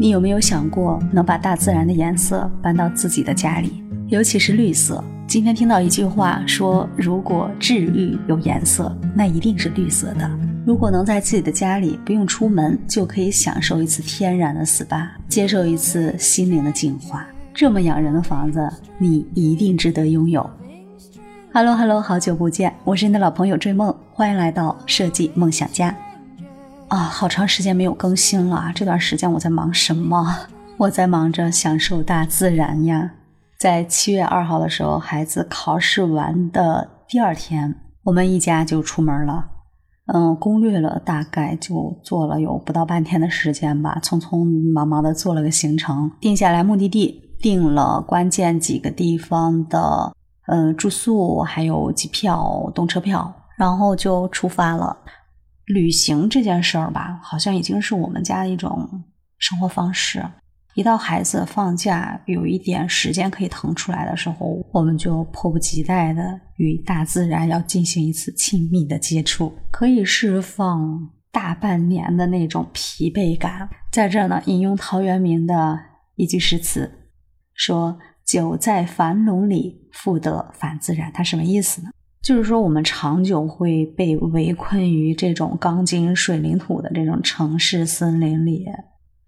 你有没有想过能把大自然的颜色搬到自己的家里？尤其是绿色。今天听到一句话说，如果治愈有颜色，那一定是绿色的。如果能在自己的家里不用出门，就可以享受一次天然的 SPA，接受一次心灵的净化，这么养人的房子，你一定值得拥有。Hello Hello，好久不见，我是你的老朋友追梦，欢迎来到设计梦想家。啊，好长时间没有更新了，这段时间我在忙什么？我在忙着享受大自然呀。在七月二号的时候，孩子考试完的第二天，我们一家就出门了。嗯，攻略了大概就做了有不到半天的时间吧，匆匆忙忙的做了个行程，定下来目的地，定了关键几个地方的嗯住宿，还有机票、动车票，然后就出发了。旅行这件事儿吧，好像已经是我们家的一种生活方式。一到孩子放假有一点时间可以腾出来的时候，我们就迫不及待的与大自然要进行一次亲密的接触，可以释放大半年的那种疲惫感。在这儿呢，引用陶渊明的一句诗词，说“久在樊笼里，复得返自然”。它什么意思呢？就是说我们长久会被围困于这种钢筋水泥土的这种城市森林里。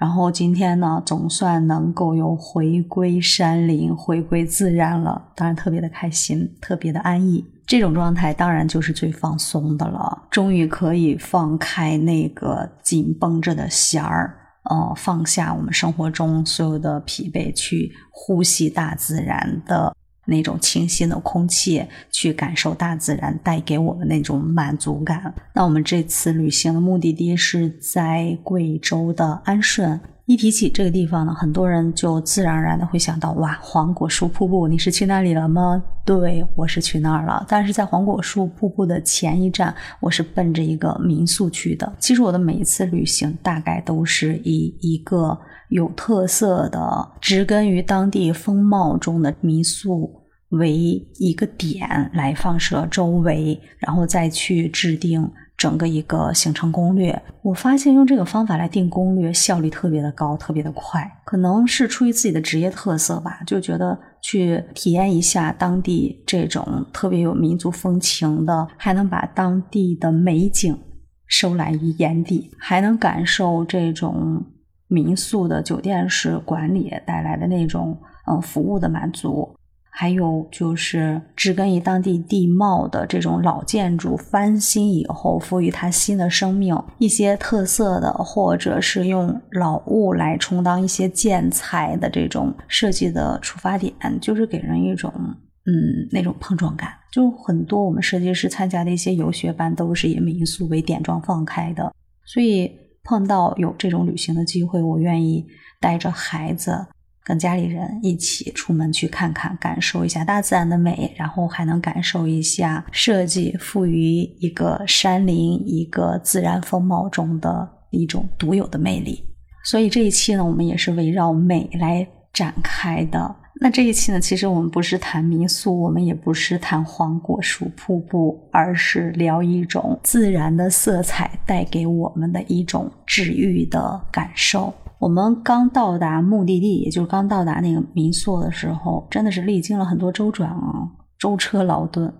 然后今天呢，总算能够有回归山林、回归自然了，当然特别的开心，特别的安逸。这种状态当然就是最放松的了，终于可以放开那个紧绷着的弦儿，呃，放下我们生活中所有的疲惫，去呼吸大自然的。那种清新的空气，去感受大自然带给我们那种满足感。那我们这次旅行的目的地是在贵州的安顺。一提起这个地方呢，很多人就自然而然的会想到，哇，黄果树瀑布，你是去那里了吗？对，我是去那儿了。但是在黄果树瀑布的前一站，我是奔着一个民宿去的。其实我的每一次旅行，大概都是以一个有特色的、植根于当地风貌中的民宿。为一个点来放射周围，然后再去制定整个一个行程攻略。我发现用这个方法来定攻略效率特别的高，特别的快。可能是出于自己的职业特色吧，就觉得去体验一下当地这种特别有民族风情的，还能把当地的美景收揽于眼底，还能感受这种民宿的酒店式管理带来的那种嗯服务的满足。还有就是植根于当地地貌的这种老建筑翻新以后，赋予它新的生命，一些特色的，或者是用老物来充当一些建材的这种设计的出发点，就是给人一种嗯那种碰撞感。就很多我们设计师参加的一些游学班，都是以民宿为点状放开的，所以碰到有这种旅行的机会，我愿意带着孩子。跟家里人一起出门去看看，感受一下大自然的美，然后还能感受一下设计赋予一个山林、一个自然风貌中的一种独有的魅力。所以这一期呢，我们也是围绕美来展开的。那这一期呢，其实我们不是谈民宿，我们也不是谈黄果树瀑布，而是聊一种自然的色彩带给我们的一种治愈的感受。我们刚到达目的地，也就是刚到达那个民宿的时候，真的是历经了很多周转啊，舟车劳顿。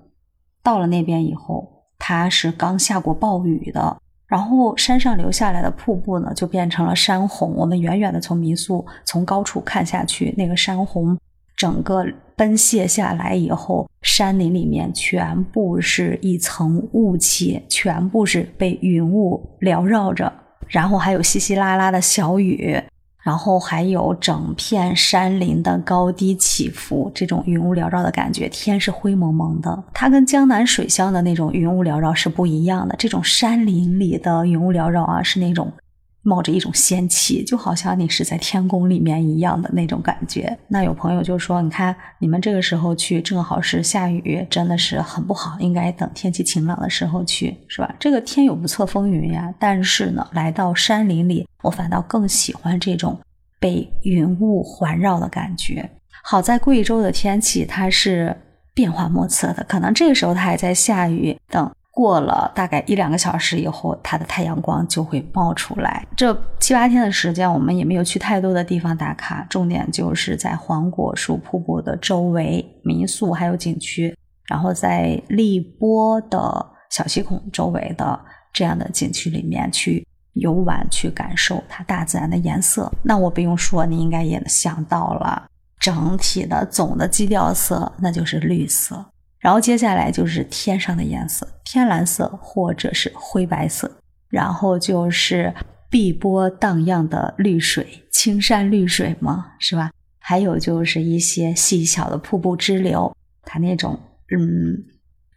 到了那边以后，它是刚下过暴雨的，然后山上流下来的瀑布呢，就变成了山洪。我们远远的从民宿从高处看下去，那个山洪整个奔泻下来以后，山林里面全部是一层雾气，全部是被云雾缭绕着。然后还有稀稀拉拉的小雨，然后还有整片山林的高低起伏，这种云雾缭绕的感觉，天是灰蒙蒙的。它跟江南水乡的那种云雾缭绕是不一样的，这种山林里的云雾缭绕啊，是那种。冒着一种仙气，就好像你是在天宫里面一样的那种感觉。那有朋友就说：“你看，你们这个时候去正好是下雨，真的是很不好，应该等天气晴朗的时候去，是吧？”这个天有不测风云呀。但是呢，来到山林里，我反倒更喜欢这种被云雾环绕的感觉。好在贵州的天气它是变化莫测的，可能这个时候它还在下雨，等。过了大概一两个小时以后，它的太阳光就会冒出来。这七八天的时间，我们也没有去太多的地方打卡，重点就是在黄果树瀑布的周围民宿还有景区，然后在荔波的小溪孔周围的这样的景区里面去游玩，去感受它大自然的颜色。那我不用说，你应该也想到了，整体的总的基调色那就是绿色。然后接下来就是天上的颜色，天蓝色或者是灰白色，然后就是碧波荡漾的绿水，青山绿水嘛，是吧？还有就是一些细小的瀑布支流，它那种嗯，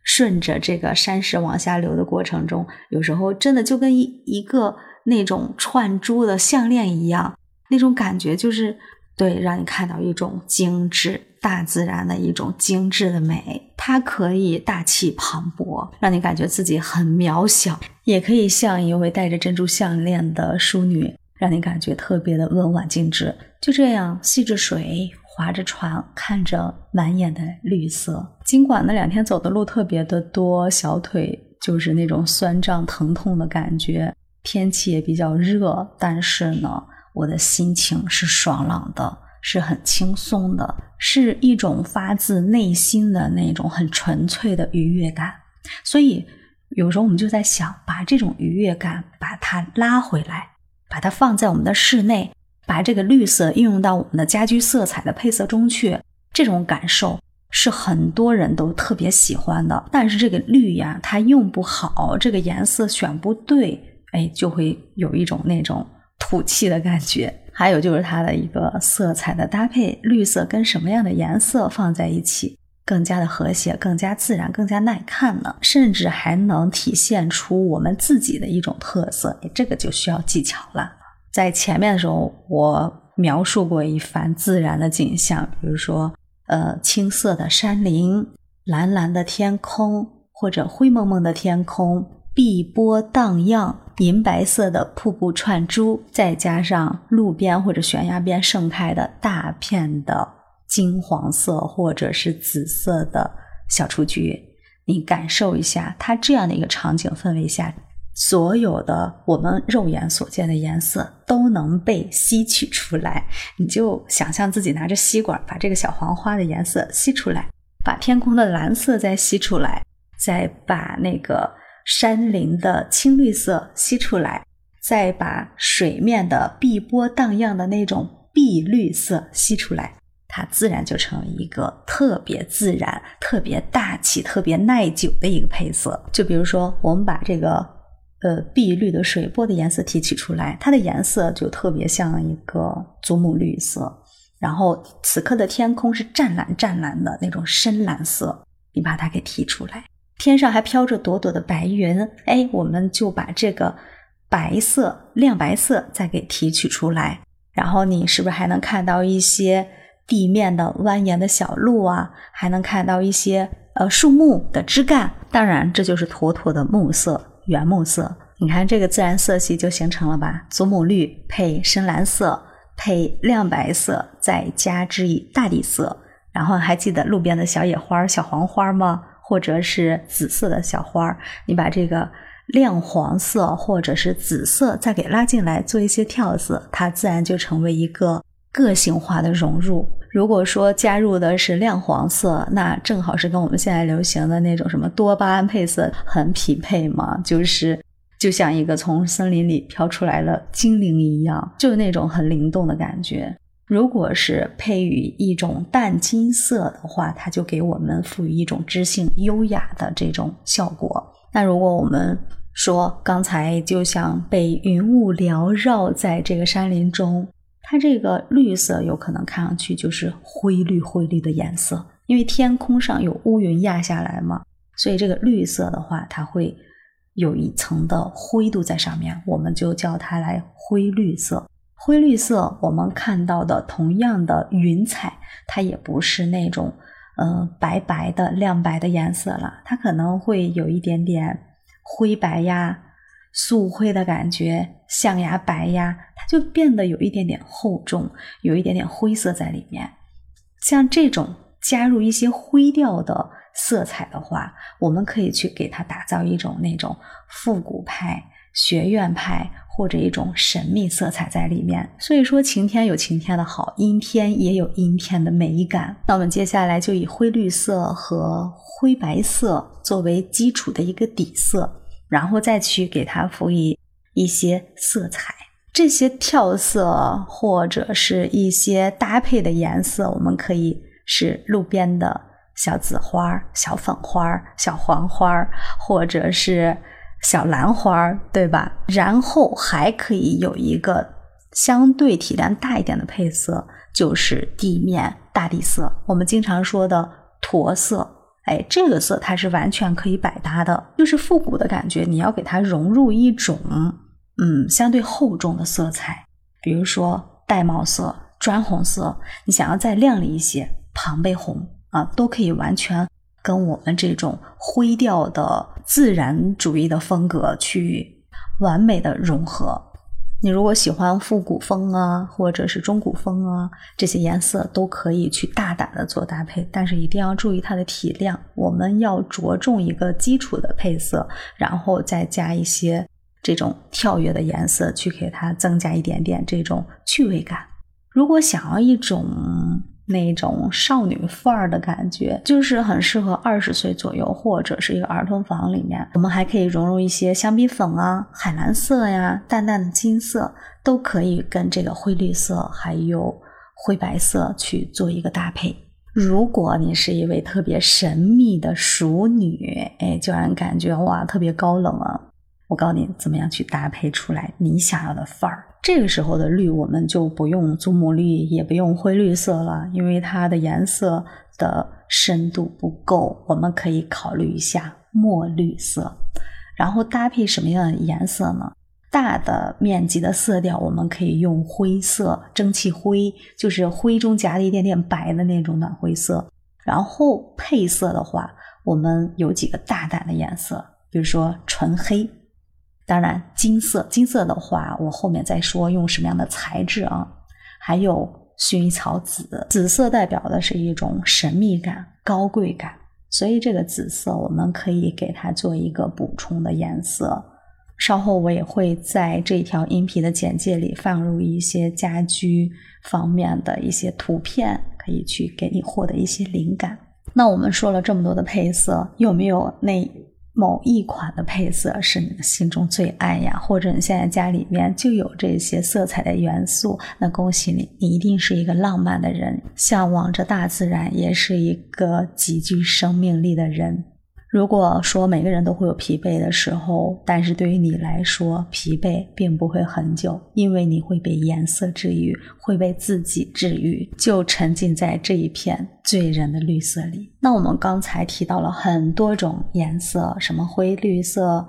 顺着这个山石往下流的过程中，有时候真的就跟一一个那种串珠的项链一样，那种感觉就是对，让你看到一种精致。大自然的一种精致的美，它可以大气磅礴，让你感觉自己很渺小；也可以像一位戴着珍珠项链的淑女，让你感觉特别的温婉精致。就这样，吸着水，划着船，看着满眼的绿色。尽管那两天走的路特别的多，小腿就是那种酸胀疼痛的感觉，天气也比较热，但是呢，我的心情是爽朗的。是很轻松的，是一种发自内心的那种很纯粹的愉悦感。所以有时候我们就在想，把这种愉悦感把它拉回来，把它放在我们的室内，把这个绿色应用到我们的家居色彩的配色中去。这种感受是很多人都特别喜欢的。但是这个绿呀，它用不好，这个颜色选不对，哎，就会有一种那种土气的感觉。还有就是它的一个色彩的搭配，绿色跟什么样的颜色放在一起，更加的和谐，更加自然，更加耐看呢？甚至还能体现出我们自己的一种特色，这个就需要技巧了。在前面的时候，我描述过一番自然的景象，比如说，呃，青色的山林，蓝蓝的天空，或者灰蒙蒙的天空。碧波荡漾，银白色的瀑布串珠，再加上路边或者悬崖边盛开的大片的金黄色或者是紫色的小雏菊，你感受一下，它这样的一个场景氛围下，所有的我们肉眼所见的颜色都能被吸取出来。你就想象自己拿着吸管，把这个小黄花的颜色吸出来，把天空的蓝色再吸出来，再把那个。山林的青绿色吸出来，再把水面的碧波荡漾的那种碧绿色吸出来，它自然就成了一个特别自然、特别大气、特别耐久的一个配色。就比如说，我们把这个呃碧绿的水波的颜色提取出来，它的颜色就特别像一个祖母绿色。然后此刻的天空是湛蓝湛蓝的那种深蓝色，你把它给提出来。天上还飘着朵朵的白云，哎，我们就把这个白色、亮白色再给提取出来。然后你是不是还能看到一些地面的蜿蜒的小路啊？还能看到一些呃树木的枝干。当然，这就是妥妥的木色，原木色。你看这个自然色系就形成了吧？祖母绿配深蓝色，配亮白色，再加之以大地色。然后还记得路边的小野花、小黄花吗？或者是紫色的小花儿，你把这个亮黄色或者是紫色再给拉进来，做一些跳色，它自然就成为一个个性化的融入。如果说加入的是亮黄色，那正好是跟我们现在流行的那种什么多巴胺配色很匹配嘛，就是就像一个从森林里飘出来的精灵一样，就是那种很灵动的感觉。如果是配以一种淡金色的话，它就给我们赋予一种知性优雅的这种效果。那如果我们说刚才就像被云雾缭绕在这个山林中，它这个绿色有可能看上去就是灰绿灰绿的颜色，因为天空上有乌云压下来嘛，所以这个绿色的话，它会有一层的灰度在上面，我们就叫它来灰绿色。灰绿色，我们看到的同样的云彩，它也不是那种，嗯，白白的亮白的颜色了，它可能会有一点点灰白呀、素灰的感觉，象牙白呀，它就变得有一点点厚重，有一点点灰色在里面。像这种加入一些灰调的色彩的话，我们可以去给它打造一种那种复古派、学院派或者一种神秘色彩在里面。所以说，晴天有晴天的好，阴天也有阴天的美感。那我们接下来就以灰绿色和灰白色作为基础的一个底色，然后再去给它辅以一些色彩。这些跳色或者是一些搭配的颜色，我们可以是路边的小紫花、小粉花、小黄花，或者是小兰花，对吧？然后还可以有一个相对体量大一点的配色，就是地面大地色，我们经常说的驼色。哎，这个色它是完全可以百搭的，就是复古的感觉，你要给它融入一种。嗯，相对厚重的色彩，比如说玳瑁色、砖红色，你想要再亮丽一些，庞贝红啊，都可以完全跟我们这种灰调的自然主义的风格去完美的融合。你如果喜欢复古风啊，或者是中古风啊，这些颜色都可以去大胆的做搭配，但是一定要注意它的体量。我们要着重一个基础的配色，然后再加一些。这种跳跃的颜色，去给它增加一点点这种趣味感。如果想要一种那种少女范儿的感觉，就是很适合二十岁左右或者是一个儿童房里面。我们还可以融入一些香槟粉啊、海蓝色呀、淡淡的金色，都可以跟这个灰绿色还有灰白色去做一个搭配。如果你是一位特别神秘的熟女，哎，就让人感觉哇，特别高冷啊。我告诉你，怎么样去搭配出来你想要的范儿？这个时候的绿，我们就不用祖母绿，也不用灰绿色了，因为它的颜色的深度不够。我们可以考虑一下墨绿色，然后搭配什么样的颜色呢？大的面积的色调，我们可以用灰色、蒸汽灰，就是灰中夹了一点点白的那种暖灰色。然后配色的话，我们有几个大胆的颜色，比如说纯黑。当然，金色，金色的话，我后面再说用什么样的材质啊？还有薰衣草紫，紫色代表的是一种神秘感、高贵感，所以这个紫色我们可以给它做一个补充的颜色。稍后我也会在这条音频的简介里放入一些家居方面的一些图片，可以去给你获得一些灵感。那我们说了这么多的配色，有没有那？某一款的配色是你的心中最爱呀，或者你现在家里面就有这些色彩的元素，那恭喜你，你一定是一个浪漫的人，向往着大自然，也是一个极具生命力的人。如果说每个人都会有疲惫的时候，但是对于你来说，疲惫并不会很久，因为你会被颜色治愈，会被自己治愈，就沉浸在这一片醉人的绿色里。那我们刚才提到了很多种颜色，什么灰绿色、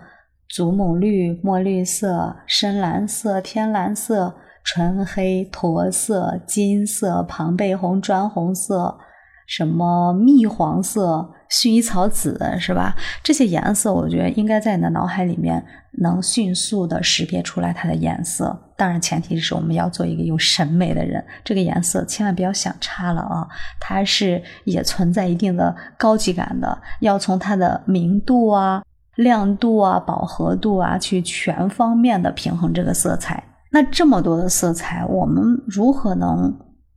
祖母绿、墨绿色、深蓝色、天蓝色、纯黑、驼色、金色、庞贝红、砖红色。什么蜜黄色、薰衣草紫是吧？这些颜色，我觉得应该在你的脑海里面能迅速的识别出来它的颜色。当然，前提是我们要做一个有审美的人，这个颜色千万不要想差了啊！它是也存在一定的高级感的，要从它的明度啊、亮度啊、饱和度啊，去全方面的平衡这个色彩。那这么多的色彩，我们如何能？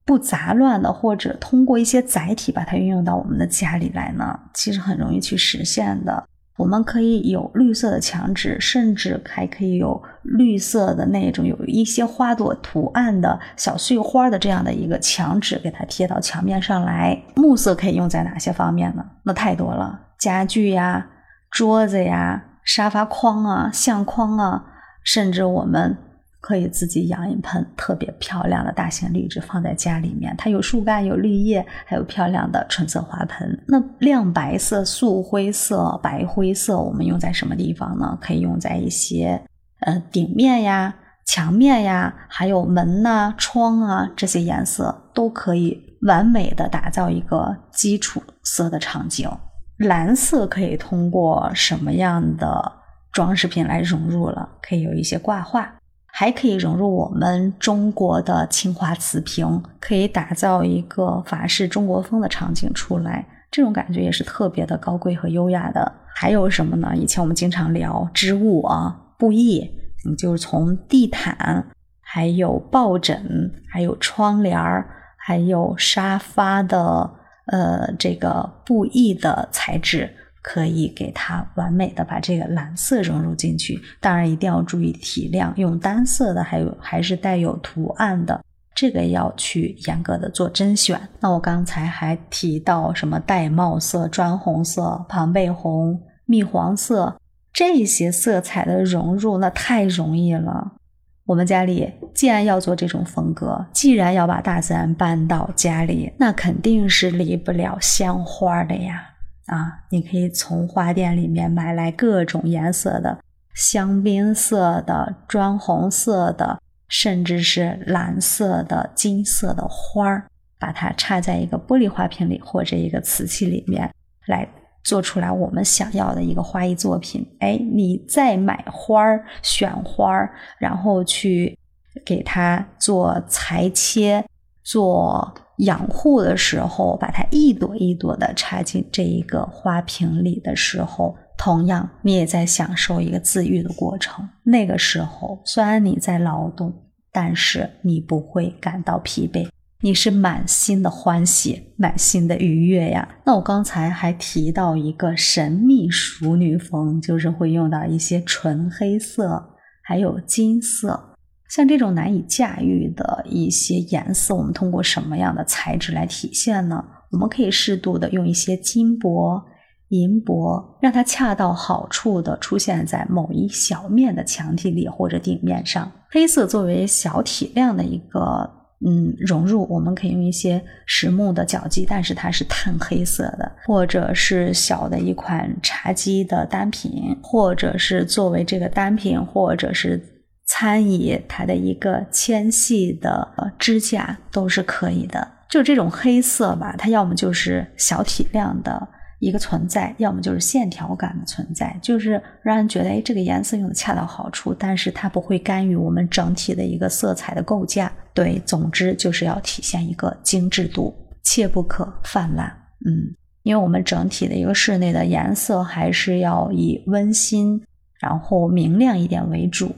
不杂乱的，或者通过一些载体把它运用到我们的家里来呢，其实很容易去实现的。我们可以有绿色的墙纸，甚至还可以有绿色的那种有一些花朵图案的小碎花的这样的一个墙纸，给它贴到墙面上来。木色可以用在哪些方面呢？那太多了，家具呀、桌子呀、沙发框啊、相框啊，甚至我们。可以自己养一盆特别漂亮的大型绿植放在家里面，它有树干、有绿叶，还有漂亮的纯色花盆。那亮白色、素灰色、白灰色，我们用在什么地方呢？可以用在一些呃顶面呀、墙面呀，还有门呐、窗啊这些颜色都可以完美的打造一个基础色的场景。蓝色可以通过什么样的装饰品来融入了？可以有一些挂画。还可以融入我们中国的青花瓷瓶，可以打造一个法式中国风的场景出来。这种感觉也是特别的高贵和优雅的。还有什么呢？以前我们经常聊织物啊，布艺，你就是从地毯，还有抱枕，还有窗帘儿，还有沙发的呃这个布艺的材质，可以给它完美的把这个蓝色融入进去。当然一定要注意体量，用单色的，还有还是带有图案的。这个要去严格的做甄选。那我刚才还提到什么玳瑁色、砖红色、庞贝红、蜜黄色这些色彩的融入，那太容易了。我们家里既然要做这种风格，既然要把大自然搬到家里，那肯定是离不了香花的呀。啊，你可以从花店里面买来各种颜色的香槟色的、砖红色的。甚至是蓝色的、金色的花儿，把它插在一个玻璃花瓶里或者一个瓷器里面，来做出来我们想要的一个花艺作品。哎，你再买花儿、选花儿，然后去给它做裁切、做养护的时候，把它一朵一朵的插进这一个花瓶里的时候。同样，你也在享受一个自愈的过程。那个时候，虽然你在劳动，但是你不会感到疲惫，你是满心的欢喜，满心的愉悦呀。那我刚才还提到一个神秘熟女风，就是会用到一些纯黑色，还有金色。像这种难以驾驭的一些颜色，我们通过什么样的材质来体现呢？我们可以适度的用一些金箔。银箔让它恰到好处的出现在某一小面的墙体里或者顶面上。黑色作为小体量的一个嗯融入，我们可以用一些实木的脚基，但是它是炭黑色的，或者是小的一款茶几的单品，或者是作为这个单品，或者是餐椅它的一个纤细的支架都是可以的。就这种黑色吧，它要么就是小体量的。一个存在，要么就是线条感的存在，就是让人觉得，哎，这个颜色用的恰到好处，但是它不会干预我们整体的一个色彩的构架。对，总之就是要体现一个精致度，切不可泛滥。嗯，因为我们整体的一个室内的颜色还是要以温馨，然后明亮一点为主。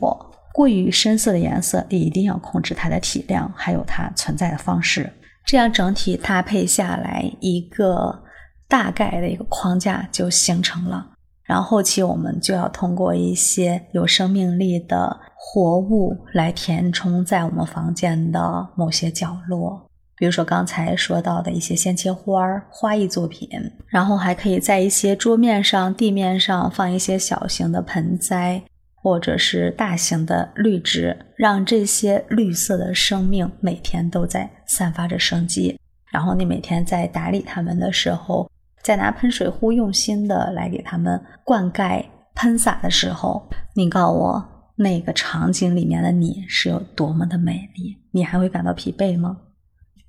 过于深色的颜色，也一定要控制它的体量，还有它存在的方式，这样整体搭配下来一个。大概的一个框架就形成了，然后后期我们就要通过一些有生命力的活物来填充在我们房间的某些角落，比如说刚才说到的一些鲜切花儿、花艺作品，然后还可以在一些桌面上、地面上放一些小型的盆栽，或者是大型的绿植，让这些绿色的生命每天都在散发着生机。然后你每天在打理它们的时候。在拿喷水壶用心的来给它们灌溉、喷洒的时候，你告我，那个场景里面的你是有多么的美丽？你还会感到疲惫吗？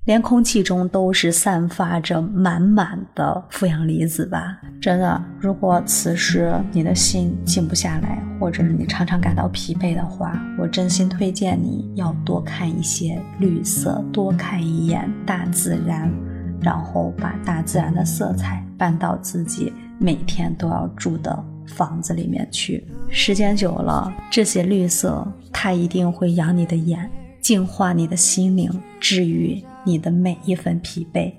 连空气中都是散发着满满的负氧离子吧？真的，如果此时你的心静不下来，或者是你常常感到疲惫的话，我真心推荐你要多看一些绿色，多看一眼大自然。然后把大自然的色彩搬到自己每天都要住的房子里面去，时间久了，这些绿色它一定会养你的眼，净化你的心灵，治愈你的每一分疲惫。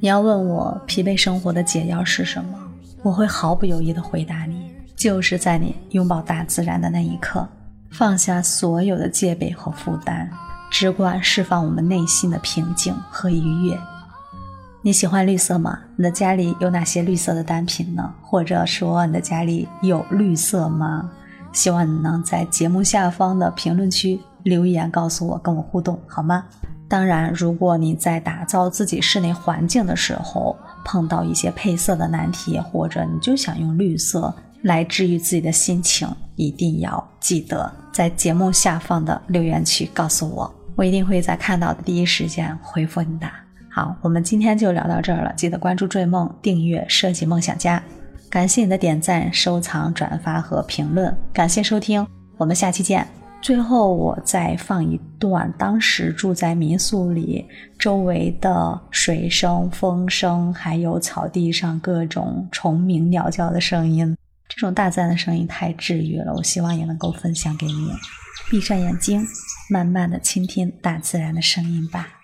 你要问我疲惫生活的解药是什么，我会毫不犹豫地回答你，就是在你拥抱大自然的那一刻，放下所有的戒备和负担，只管释放我们内心的平静和愉悦。你喜欢绿色吗？你的家里有哪些绿色的单品呢？或者说你的家里有绿色吗？希望你能在节目下方的评论区留言告诉我，跟我互动好吗？当然，如果你在打造自己室内环境的时候碰到一些配色的难题，或者你就想用绿色来治愈自己的心情，一定要记得在节目下方的留言区告诉我，我一定会在看到的第一时间回复你的。好，我们今天就聊到这儿了。记得关注“追梦”，订阅“设计梦想家”。感谢你的点赞、收藏、转发和评论。感谢收听，我们下期见。最后，我再放一段当时住在民宿里周围的水声、风声，还有草地上各种虫鸣、鸟叫的声音。这种大自然的声音太治愈了，我希望也能够分享给你。闭上眼睛，慢慢的倾听大自然的声音吧。